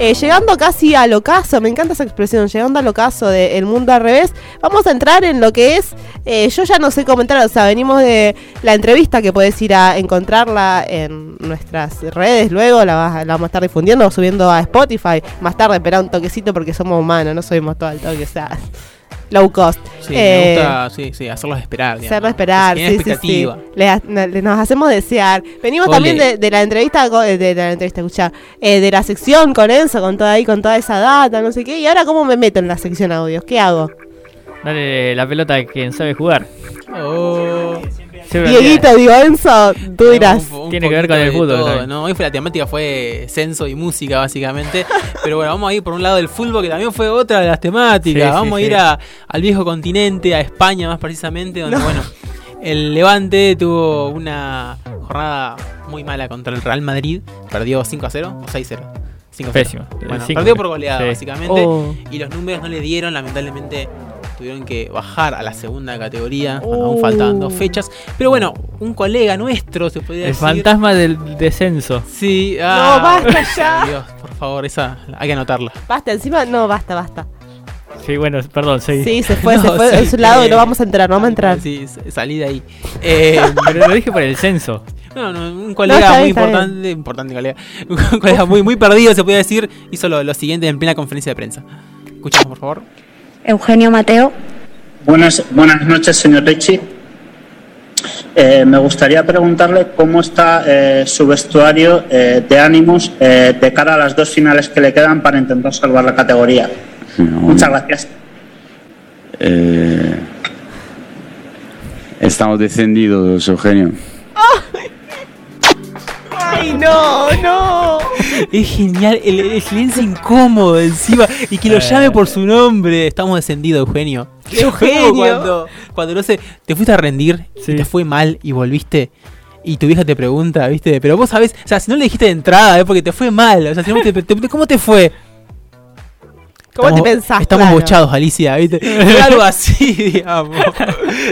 Eh, llegando casi al ocaso, me encanta esa expresión, llegando al ocaso del mundo al revés, vamos a entrar en lo que es, eh, yo ya no sé comentar, o sea, venimos de la entrevista que puedes ir a encontrarla en nuestras redes, luego la, vas- la vamos a estar difundiendo subiendo a Spotify, más tarde, espera un toquecito porque somos humanos, no subimos todo al toque, o sea, low cost. Sí, Eh, me gusta sí, sí, hacerlos esperar. digamos. Hacerlo esperar, sí, sí, sí. expectativa. Le ha- le- nos hacemos desear. Venimos Ole. también de, de la entrevista, co- de, de la entrevista, escucha, eh, de la sección con Enzo, con toda ahí, con toda esa data, no sé qué. Y ahora, ¿cómo me meto en la sección audios? ¿Qué hago? Dale la pelota a quien sabe jugar. Oh. Dieguito, digo, Enzo, tú dirás. Un- un Tiene que ver con el fútbol todo. ¿no? Hoy fue la temática fue censo y música, básicamente. Pero bueno, vamos a ir por un lado del fútbol, que también fue otra de las temáticas. Sí, sí, vamos a sí. ir a- al viejo continente, a España más precisamente, donde, No. bueno, el Levante tuvo una jornada muy mala contra el Real Madrid. Perdió 5 a 0 o 6 a 0. 5 a 0. Pésimo. Bueno, perdió por goleada, Sí. básicamente. Oh. Y los números no le dieron, lamentablemente tuvieron que bajar a la segunda categoría, Oh. aún faltaban dos fechas. Pero bueno, un colega nuestro, se podría El decir. fantasma del descenso. Sí, ah, basta ya. Dios, por favor, esa hay que anotarla. Basta, encima, no, basta, basta. Sí, bueno, perdón, sí. Sí, se fue, No, se fue sí, a su lado y eh, no vamos a entrar, no vamos a entrar. Sí, salí de ahí. Eh, Pero lo dije por el censo. no, no, un No, colega está muy bien, importante, importante colega, un colega muy, muy perdido, se podría decir, hizo lo, lo siguiente en plena conferencia de prensa. Escuchamos, por favor. Eugenio Mateo. Buenas, buenas noches, señor Ricci. Eh, me gustaría preguntarle cómo está eh, su vestuario eh, de ánimos eh, de cara a las dos finales que le quedan para intentar salvar la categoría. No, Muchas gracias. eh, estamos descendidos, Eugenio. Ay, no, no. Es genial, el, el silencio incómodo encima y que lo Eh. llame por su nombre. Estamos descendidos, Eugenio. Eugenio. Cuando, cuando no sé, te fuiste a rendir Sí. y te fue mal y volviste. Y tu vieja te pregunta, ¿viste? Pero vos sabés, o sea, si no le dijiste de entrada, es porque te fue mal. O sea, si no te, te- ¿cómo te fue? ¿Cómo Estamos- te pensás? Estamos Claro. bochados, Alicia, ¿viste? Fue algo así, digamos.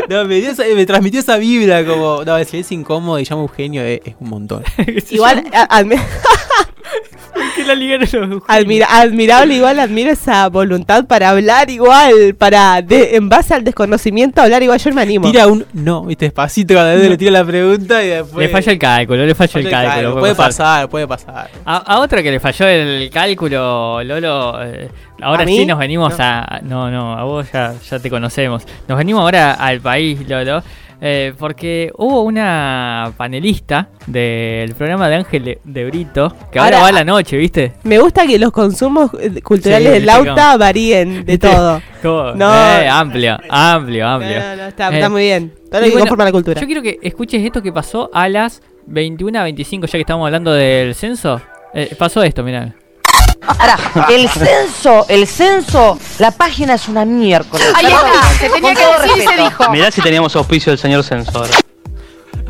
No, me, dio esa- me transmitió esa vibra como, no, si es incómodo y llama Eugenio, es, es un montón. Igual, a- admi- que la ligaron los admira- admirable, igual admiro esa voluntad para hablar igual, para, de- en base al desconocimiento, hablar igual. Yo me animo. Tira un no, viste, despacito cuando le tira la pregunta y después. Le falla el cálculo, le falla el cálculo. Puede pasar, puede pasar. A, a otra que le falló el cálculo, Lolo, eh, ahora sí nos venimos No. a... No, no, a vos ya, ya te conocemos. Nos venimos ahora al país, Lolo, eh, porque hubo una panelista del programa de Ángel de- Brito, que ahora, Ahora- va a la noche, ¿viste? Me gusta que los consumos eh, culturales Sí, del Lauta varíen de todo. Como- No. eh, amplio, amplio, amplio. No, no, no, está, Eh, está muy bien. Todo y lo que bueno, conforma la cultura. Yo quiero que escuches esto que pasó a las 21 a 25, ya que estamos hablando del censo. Eh, pasó esto, mirá. Ahora, el censo, el censo, la página es una miércoles. Ahí está, se tenía que decir y se dijo. Mirá si teníamos auspicio del señor censor.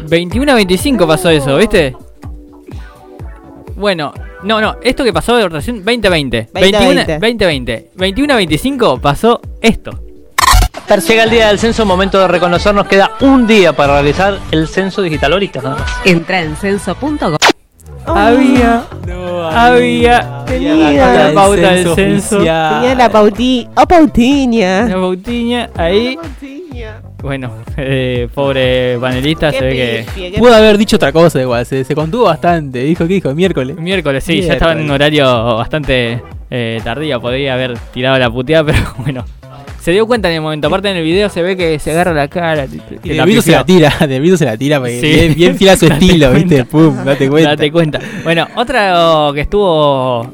21 a 25 pasó eso, ¿viste? Bueno, no, no, esto que pasó de rotación 2020. 21, 2020. 21 a 25 pasó esto. Llega el día del censo, momento de reconocer, nos queda un día para realizar el censo digital nada más. Entra en censo.gov. Había, No, había, tenía la pauta del censo. Tenía la pauti... ¡Oh, pautiña! la pautiña ahí. Bueno, eh, pobre panelista, se ve que... pifie, Pudo haber dicho otra cosa igual, se, se contuvo bastante. Dijo que dijo miércoles. Miércoles, sí, ya estaba en un horario bastante eh, tardío, podría haber tirado la puteada, pero bueno. Se dio cuenta en el momento, aparte en el video se ve que se agarra la cara. Y de Brito se la tira, de Brito se la tira, porque Sí. bien, bien fiel a su estilo, cuenta. ¿viste? Pum, date cuenta. Date cuenta. Bueno, otro que estuvo.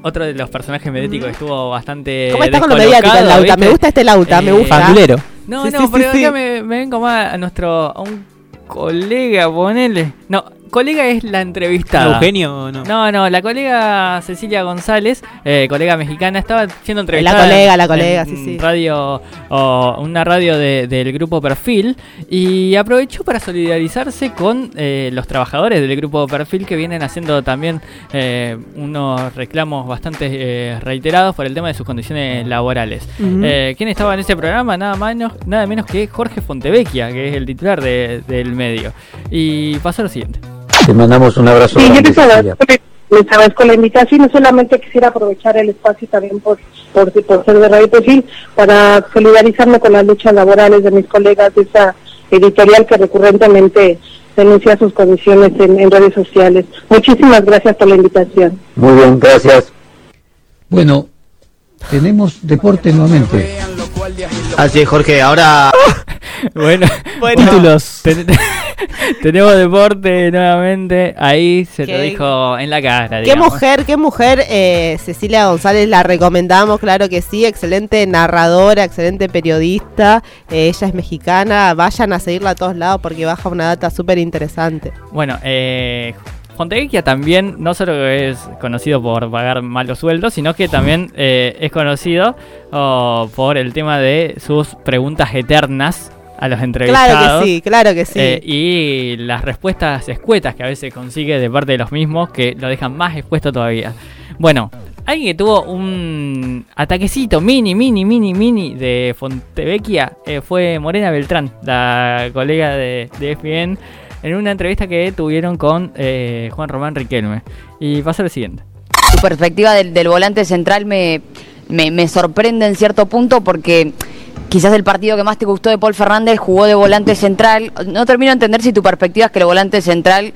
Otro de los personajes mediáticos que estuvo bastante. ¿Cómo estás con lo mediático el Lauta? Me gusta este Lauta, me Eh, gusta. Fandulero. No, Sí, no, sí, pero sí, acá sí. Me, me vengo más a nuestro. a un colega, ponele. No, colega es la entrevistada. ¿Eugenio o no? No, no, la colega Cecilia González, eh, colega mexicana, estaba siendo La entrevistada. colega, la en- colega, en sí, sí. Radio, una radio de- del grupo Perfil y aprovechó para solidarizarse con eh, los trabajadores del grupo Perfil que vienen haciendo también eh, unos reclamos bastante eh, reiterados por el tema de sus condiciones laborales. Eh, ¿Quién estaba en ese programa? Nada, menos, nada menos que Jorge Fontevecchia, que es el titular de- del medio. Y pasó lo siguiente. Te mandamos un abrazo. Sí, yo grande, les agradezco la invitación y solamente quisiera aprovechar el espacio también por, por, por ser de Radio Perfil para solidarizarme con las luchas laborales de mis colegas de esa editorial que recurrentemente denuncia sus condiciones en, en redes sociales. Muchísimas gracias por la invitación. Muy bien, gracias. Bueno, tenemos deporte nuevamente. Así es, Jorge. Ahora. Bueno, Bueno. Títulos. ten- tenemos deporte nuevamente. Ahí se Qué- lo dijo en la cara. Qué digamos. mujer, qué mujer, eh, Cecilia González, la recomendamos, claro que sí, excelente narradora, excelente periodista, eh, ella es mexicana, vayan a seguirla a todos lados porque baja una data súper interesante. Bueno, eh, también no solo es conocido por pagar malos sueldos, sino que también eh, es conocido oh, por el tema de sus preguntas eternas a los entrevistados. Claro que sí, claro que sí. Eh, y las respuestas escuetas que a veces consigue de parte de los mismos que lo dejan más expuesto todavía. Bueno, alguien que tuvo un ataquecito mini, mini, mini, mini de Fontevecchia eh, fue Morena Beltrán, la colega de, de ESPN, en una entrevista que tuvieron con eh, Juan Román Riquelme. Y pasa lo siguiente. Tu perspectiva del, del volante central me, me, me sorprende en cierto punto porque quizás el partido que más te gustó de Paul Fernández jugó de volante central. No termino de entender si tu perspectiva es que el volante central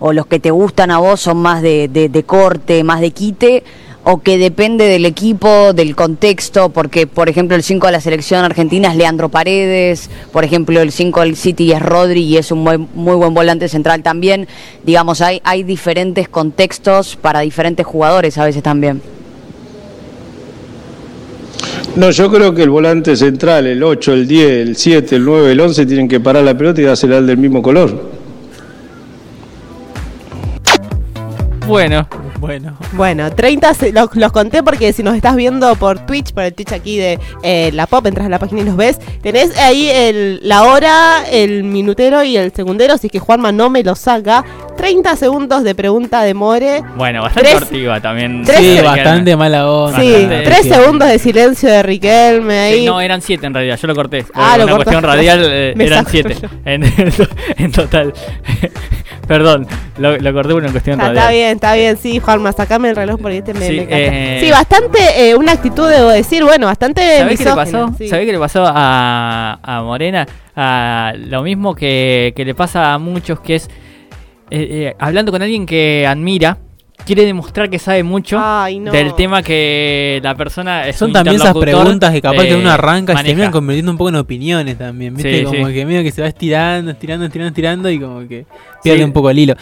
o los que te gustan a vos son más de, de- de corte, más de quite, o que depende del equipo, del contexto, porque por ejemplo el 5 de la selección argentina es Leandro Paredes, por ejemplo el 5 del City es Rodri y es un muy, muy buen volante central también. Digamos, hay, hay diferentes contextos para diferentes jugadores a veces también. No, yo creo que el volante central, el 8, el 10, el 7, el 9, el 11, tienen que parar la pelota y dársela al del mismo color. Bueno, Bueno. Bueno, 30 se- los, los conté porque si nos estás viendo por Twitch, por el Twitch aquí de eh, la Pop, entras a la página y los ves. Tenés ahí el, la hora, el minutero y el segundero, si es que Juanma no me lo saca. 30 segundos de pregunta de More. bueno, bastante Tres- cortiva también. tres- Sí, Sí, bastante mala onda. Sí, Bastante, 3 sí. segundos de silencio de Riquelme Sí, ahí. no, eran siete en realidad, yo lo corté. Ah, lo una cortaste. cuestión radial eh, eran siete. En, en total. Perdón, lo, lo corté por una cuestión Ah, radial. está bien, está bien, sí, Juanma, sacame el reloj porque este me, Sí, me eh, Sí, bastante, eh, una actitud, debo decir, bueno, bastante ¿Sabés qué le pasó? sí. ¿Sabés qué le pasó a, a Morena? A lo mismo que, que le pasa a muchos, que es eh, eh, hablando con alguien que admira, quiere demostrar que sabe mucho Ay, no. del tema que la persona es Son también esas preguntas que capaz que eh, uno arranca y se terminan convirtiendo un poco en opiniones también, ¿viste? Sí, como sí. que medio que se va estirando, estirando, estirando, estirando y como que pierde Sí. un poco el hilo.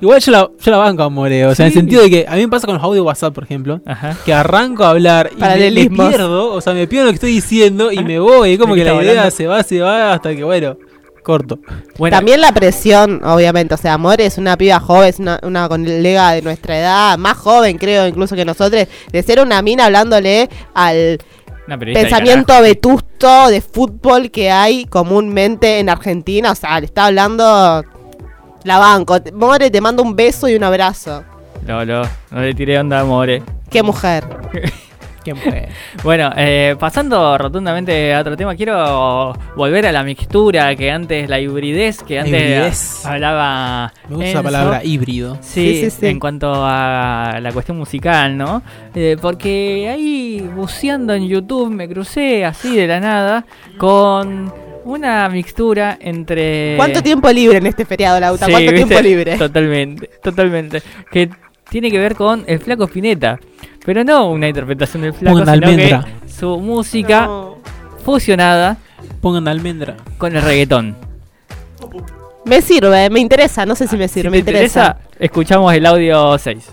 Igual yo la, yo la banco a o sea, en el sentido de que a mí me pasa con los audios de WhatsApp, por ejemplo, Ajá. que arranco a hablar y me, me Paralelismos. pierdo, o sea, me pierdo lo que estoy diciendo y me voy, y como ¿De que la idea hablando? se va, se va hasta que, bueno, corto. Bueno, También la presión, obviamente. O sea, More es una piba joven, es una, una colega de nuestra edad, más joven, creo, incluso que nosotros, de ser una mina hablándole al de pensamiento vetusto de fútbol que hay comúnmente en Argentina. O sea, le está hablando la banco. More, te mando un beso y un abrazo. No, no, no le tiré onda a More. Qué mujer. Bueno, eh, pasando rotundamente a otro tema, quiero volver a la mixtura que antes, la hibridez que antes hibridez. hablaba. Me gusta la palabra híbrido. Sí, Sí, sí, sí. en cuanto a la cuestión musical, ¿no? Eh, porque ahí buceando en YouTube me crucé así de la nada con una mixtura entre... ¿Cuánto tiempo libre en este feriado, Lauta? Sí, ¿Cuánto ¿viste? tiempo libre? Totalmente, totalmente. Que tiene que ver con el Flaco Spinetta. Pero no una interpretación del Flaco, Pongan sino almendra. que su música No. fusionada Pongan almendra. con el reggaetón. Me sirve, me interesa. No sé si me Si sirve, te me interesa. interesa, escuchamos el audio 6.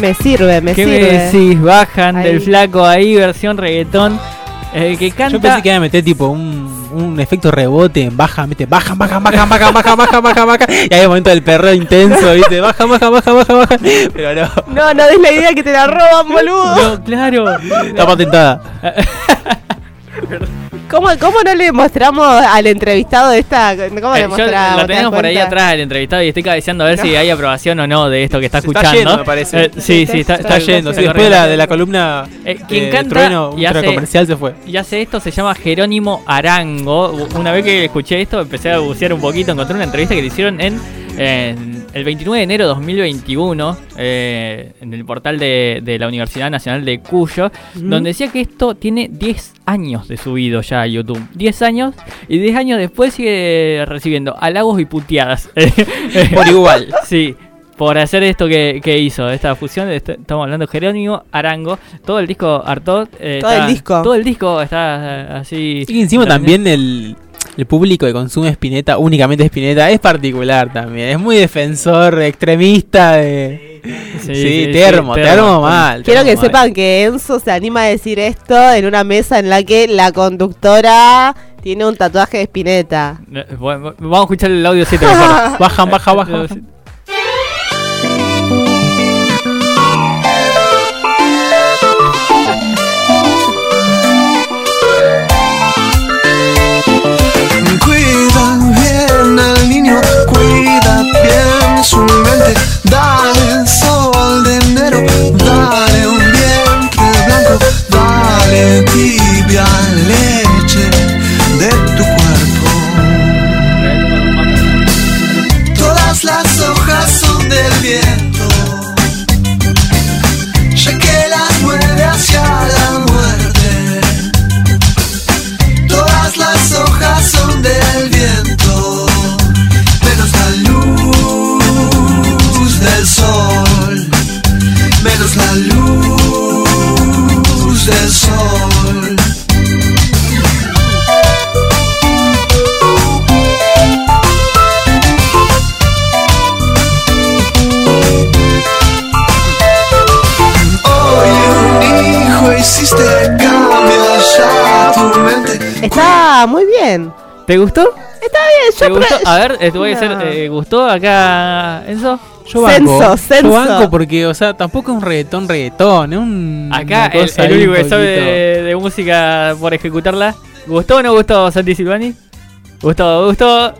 Me, sirve, me sirve. ¿Qué? Bajan del flaco ahí, versión reggaetón. Que canta. Yo pensé que iba a meter tipo un un efecto rebote baja, mete baja, baja, baja, baja, baja, baja, baja, baja. Y hay el momento del perro intenso, ¿viste? Baja, baja, baja, baja, baja. Pero no. No, no des la idea que te la roban, boludo. No, claro. Está patentada. ¿Cómo, ¿Cómo no le mostramos al entrevistado de esta? ¿Cómo Eh, le yo mostramos? lo ¿Te das tenemos por ahí atrás el entrevistado y estoy cabeceando a ver No. si hay aprobación o no de esto que está Se está escuchando. yendo, me parece. Eh, sí, sí, está, Está yendo, está sí, después de la, de la columna Eh, quien de canta Trueno, y hace- comercial se fue. Y hace esto se llama Jerónimo Arango. Una vez que escuché esto, empecé a bucear un poquito. Encontré una entrevista que le hicieron en, en el 29 de enero de 2021 eh, en el portal de, de la Universidad Nacional de Cuyo, donde decía que esto tiene 10 años de subido ya a YouTube. 10 años y 10 años después sigue recibiendo halagos y puteadas. Por igual. Sí. Por hacer esto que, que hizo, esta fusión, est- estamos hablando de Jerónimo Arango, todo el disco Artot. eh, Todo está- el disco. Todo el disco está eh, así. Y encima también el, el público que consume Spinetta, únicamente Spinetta, es particular también. Es muy defensor, extremista de... Sí, sí, termo, sí, termo, termo. mal. Quiero que mal. sepan que Enzo se anima a decir esto en una mesa en la que la conductora tiene un tatuaje de espineta. Bueno, vamos a escuchar el audio 7 mejor. Bajan, baja, baja. Cuida bien mente. Dale sol de enero, dale un vientre blanco, dale tibia leche de tu cuerpo. Todas las hojas son del viento, Está muy bien. ¿Te gustó? Está bien, ¿Te yo gustó? pre- A ver, eh, te voy a No. hacer. eh, ¿Gustó acá, Enzo? Yo banco, Censo, censo. yo banco porque, o sea, tampoco es un reggaetón, reggaetón, es un... Acá una el, cosa el ahí único un que sabe poquito- de, de música por ejecutarla. ¿Gustó o no gustó Santi Silvani? ¿Gustó? ¿Gustó?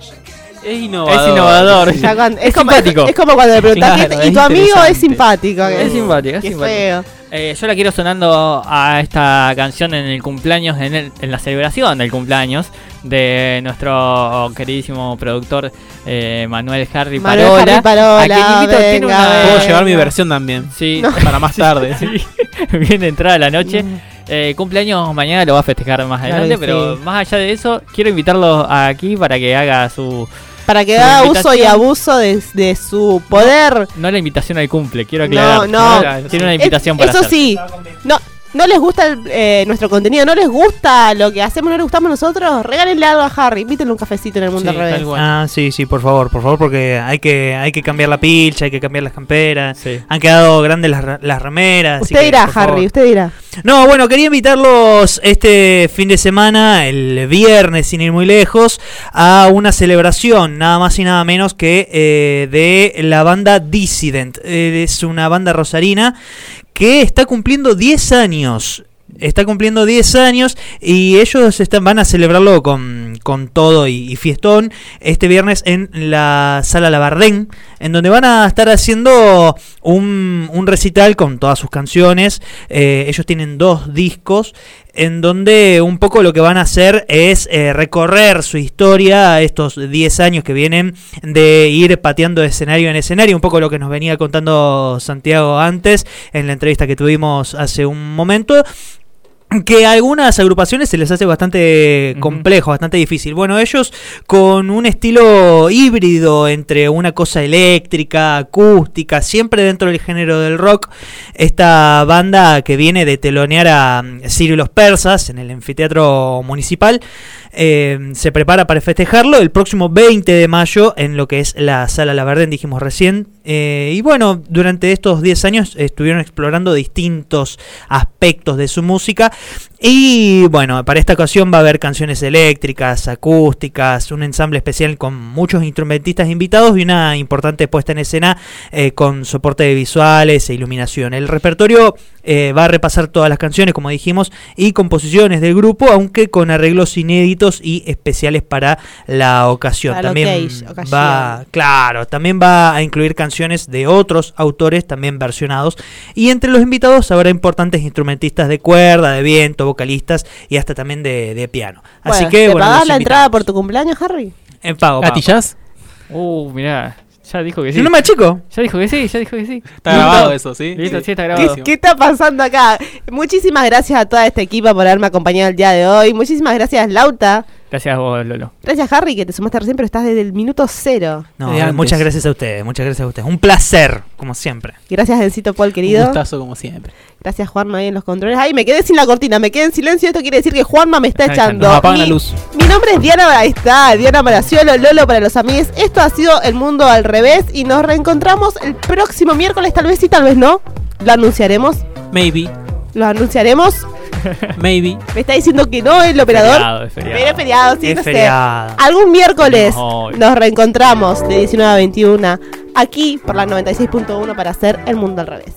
Es innovador. Es innovador. Ya cuando- es, como, simpático. Es, es como cuando le preguntas Claro, "¿Qué- y es tu amigo es simpático. que- Es simpático, es Qué simpático. feo. Eh, yo la quiero sonando a esta canción en el cumpleaños, en, el- en la celebración del cumpleaños de nuestro queridísimo productor eh, Manuel Harry Manuel Parola. Harry Parola, a quien invito, tiene venga, una- Puedo llevar mi Venga. versión también. Sí, Para más tarde. sí, bien entrada la noche. Eh, cumpleaños mañana lo va a festejar más Claro adelante, que pero sí. más allá de eso, quiero invitarlo aquí para que haga su. Para que haga uso y abuso de, de su poder. No la invitación al cumple, quiero No, aclarar. no. Tiene una Es- invitación para Eso hacer. sí. No, no les gusta el- eh, nuestro contenido, no les gusta lo que hacemos, no les gustamos nosotros. Regálenle algo a Harry, invítenle un cafecito en el mundo Sí, al revés. tal cual. Ah, sí, sí, por favor, por favor, porque hay que, hay que cambiar la pilcha, hay que cambiar las camperas. Sí. Han quedado grandes las, las remeras. así Usted que, dirá, favor. Harry, usted dirá. No, bueno, quería invitarlos este fin de semana, el viernes, sin ir muy lejos, a una celebración, nada más y nada menos que eh, de la banda Dissident. Eh, es una banda rosarina que está cumpliendo 10 años. Está cumpliendo 10 años y ellos están, van a celebrarlo con, con todo y, y fiestón este viernes en la sala Labardén, en donde van a estar haciendo un, un recital con todas sus canciones. Eh, ellos tienen dos discos en donde un poco lo que van a hacer es eh, recorrer su historia, estos 10 años que vienen de ir pateando de escenario en escenario, un poco lo que nos venía contando Santiago antes en la entrevista que tuvimos hace un momento que a algunas agrupaciones se les hace bastante complejo, bastante difícil. Bueno, ellos con un estilo híbrido entre una cosa eléctrica, acústica, siempre dentro del género del rock, esta banda que viene de telonear a mm, Sirio y los Persas en el anfiteatro municipal, eh, se prepara para festejarlo el próximo 20 de mayo en lo que es la Sala La Verdén, dijimos recién, Eh, y bueno, durante estos 10 años estuvieron explorando distintos aspectos de su música. Y bueno, para esta ocasión va a haber canciones eléctricas, acústicas, un ensamble especial con muchos instrumentistas invitados y una importante puesta en escena eh, con soporte de visuales e iluminación. El repertorio eh, va a repasar todas las canciones, como dijimos, y composiciones del grupo, aunque con arreglos inéditos y especiales para la ocasión. Para también ocasión. va, claro, también va a incluir canciones de otros autores también versionados. Y entre los invitados habrá importantes instrumentistas de cuerda, de viento, vocalistas y hasta también de, de piano. Así Bueno, que ¿te bueno, pagás la invitamos. entrada por tu cumpleaños, Harry? En pago, pago. ¿Gatillas? Uh, mirá. Ya dijo que sí. No me achico. Ya dijo que sí, ya dijo que sí. Está grabado eso, ¿sí? Listo, Sí. sí, está ¿Qué, qué está pasando acá? Muchísimas gracias a toda esta equipa por haberme acompañado el día de hoy. Muchísimas gracias, Lauta. Gracias a vos, Lolo. Gracias, Harry, que te sumaste recién, pero estás desde el minuto cero. No, muchas gracias a ustedes, muchas gracias a ustedes. Un placer, como siempre. Gracias, Dencito Paul, Un querido. gustazo como siempre. Gracias, Juanma, ahí en los controles. Ay, me quedé sin la cortina, me quedé en silencio. Esto quiere decir que Juanma me está Está echando. Nos apagan Mi- la luz. Mi nombre es Diana, ahí está, Diana Maraciolo, Lolo para los amigos. Esto ha sido El Mundo al Revés y nos reencontramos el próximo miércoles, tal vez sí, tal vez no. Lo anunciaremos. Maybe, Lo anunciaremos. maybe. Me está diciendo que no el operador. Feriado, es feriado. Pero feriado, sí, Es no sé. feriado. Algún miércoles No. nos reencontramos de 19 a 21 aquí por la 96.1 para hacer El Mundo al Revés.